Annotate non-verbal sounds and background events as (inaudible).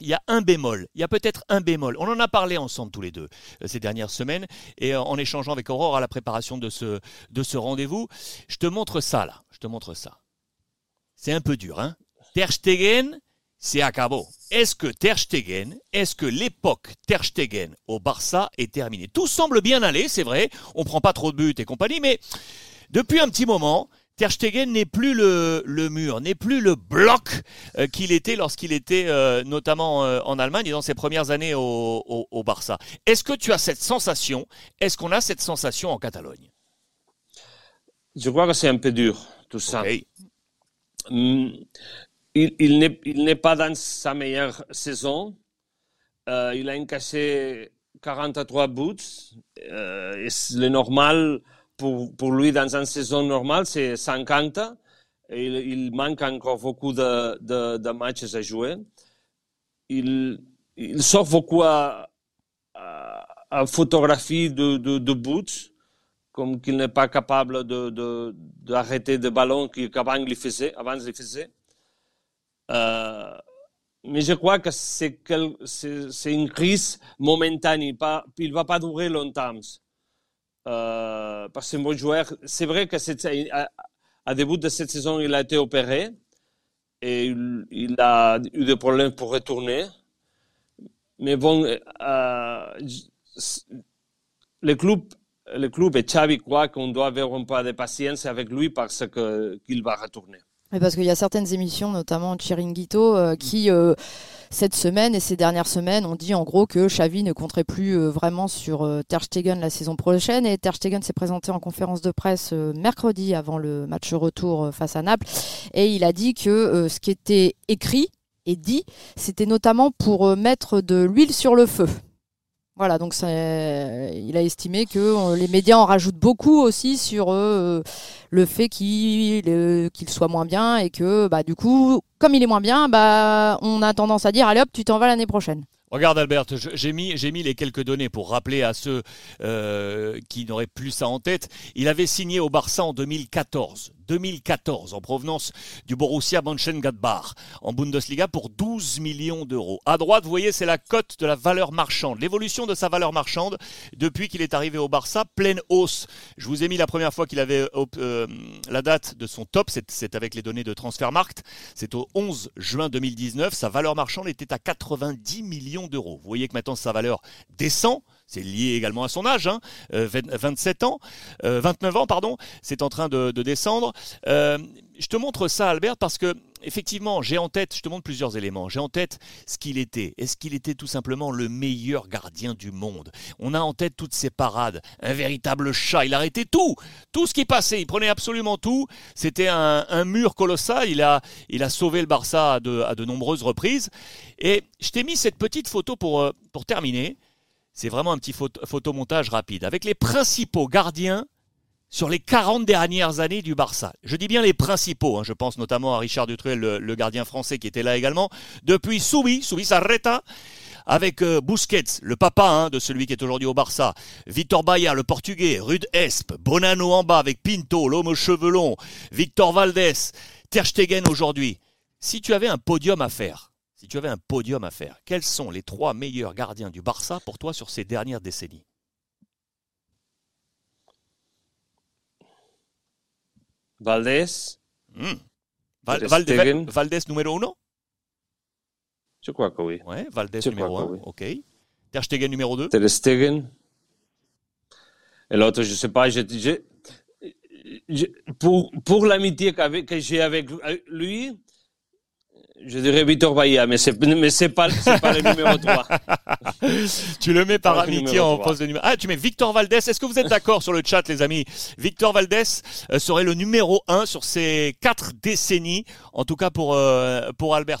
il y a un bémol, il y a peut-être un bémol. On en a parlé ensemble tous les deux euh, ces dernières semaines et euh, en échangeant avec Aurore à la préparation de ce, de ce rendez-vous. Je te montre ça là, je te montre ça. C'est un peu dur, hein Ter Stegen, c'est à cabo. Est-ce que Ter Stegen, est-ce que l'époque Ter Stegen au Barça est terminée? Tout semble bien aller, c'est vrai, on prend pas trop de buts et compagnie, mais depuis un petit moment, Ter Stegen n'est plus le, mur, n'est plus le bloc euh, qu'il était lorsqu'il était euh, notamment euh, en Allemagne et dans ses premières années au, Barça. Est-ce que tu as cette sensation Est-ce qu'on a cette sensation en Catalogne? Je crois que c'est un peu dur, tout ça. Hum, il, n'est pas dans sa meilleure saison. il a encaissé 43 buts. et le normal pour, lui, dans une saison normale, c'est 50. Il, il, manque encore beaucoup de, de, matchs à jouer. Il, il sort beaucoup à, à, à photographie de, de, buts, comme qu'il n'est pas capable d'arrêter de ballons qu'avant il faisait. Avant il faisait. Euh, mais je crois que c'est une crise momentanée. Pas, il ne va pas durer longtemps. Euh, parce que c'est un bon joueur. C'est vrai que à, début de cette saison, il a été opéré et il, a eu des problèmes pour retourner. Mais bon, euh, le club, le club et Xavi croient qu'on doit avoir un peu de patience avec lui parce qu'il va retourner. Parce qu'il y a certaines émissions, notamment Chiringuito, euh, qui cette semaine et ces dernières semaines, on dit en gros que Xavi ne compterait plus euh, vraiment sur euh, Ter Stegen la saison prochaine. Et Ter Stegen s'est présenté en conférence de presse euh, mercredi avant le match retour face à Naples. Et il a dit que ce qui était écrit et dit, c'était notamment pour mettre de l'huile sur le feu. Voilà, donc il a estimé que les médias en rajoutent beaucoup aussi sur le fait qu'il soit moins bien et que bah, du coup, comme il est moins bien, bah, on a tendance à dire allez hop, tu t'en vas l'année prochaine. Regarde Albert, j'ai mis, mis les quelques données pour rappeler à ceux euh, qui n'auraient plus ça en tête. Il avait signé au Barça en 2014. 2014 en provenance du Borussia Mönchengladbach en Bundesliga pour 12 millions d'euros. À droite, vous voyez, c'est la cote de la valeur marchande, l'évolution de sa valeur marchande depuis qu'il est arrivé au Barça, pleine hausse. Je vous ai mis la première fois qu'il avait euh, la date de son top, c'est avec les données de Transfermarkt, c'est au 11 juin 2019, sa valeur marchande était à 90 millions d'euros. Vous voyez que maintenant sa valeur descend, c'est lié également à son âge, 27 hein. euh, ans, 29 euh, ans, pardon, c'est en train de, descendre. Euh, je te montre ça, Albert, parce que effectivement, j'ai en tête, je te montre plusieurs éléments. J'ai en tête ce qu'il était. Est-ce qu'il était tout simplement le meilleur gardien du monde? On a en tête toutes ses parades, un véritable chat. Il arrêtait tout, tout ce qui passait. Il prenait absolument tout. C'était un, mur colossal. Il a, il a sauvé le Barça à de, à de nombreuses reprises. Et je t'ai mis cette petite photo pour, pour terminer. C'est vraiment un petit photomontage rapide avec les principaux gardiens sur les 40 dernières années du Barça. Je dis bien les principaux, hein. je pense notamment à Richard Dutruel, le, gardien français qui était là également, depuis Soubi, Soubi Sarreta, avec euh, Busquets, le papa hein, de celui qui est aujourd'hui au Barça, Victor Baia, le portugais, Rude Esp, Bonano en bas avec Pinto, l'homme aux cheveux longs, Victor Valdés, Ter Stegen aujourd'hui. Si tu avais un podium à faire, si tu avais un podium à faire, quels sont les trois meilleurs gardiens du Barça pour toi sur ces dernières décennies? Valdés. Hmm. Valdés numéro uno? Je crois que oui. Ouais, Valdés numéro un, ok. Ter Stegen numéro deux? Ter Stegen. Et l'autre, je ne sais pas, pour, pour l'amitié que j'ai avec lui, je dirais Victor Bahia, mais c'est mais c'est pas pas le numéro 3. (laughs) tu le mets par amitié en poste de numéro. Ah, tu mets Victor Valdés. Est-ce que vous êtes d'accord sur le chat les amis? Victor Valdés euh, serait le numéro 1 sur ces quatre décennies en tout cas pour euh, pour Albert.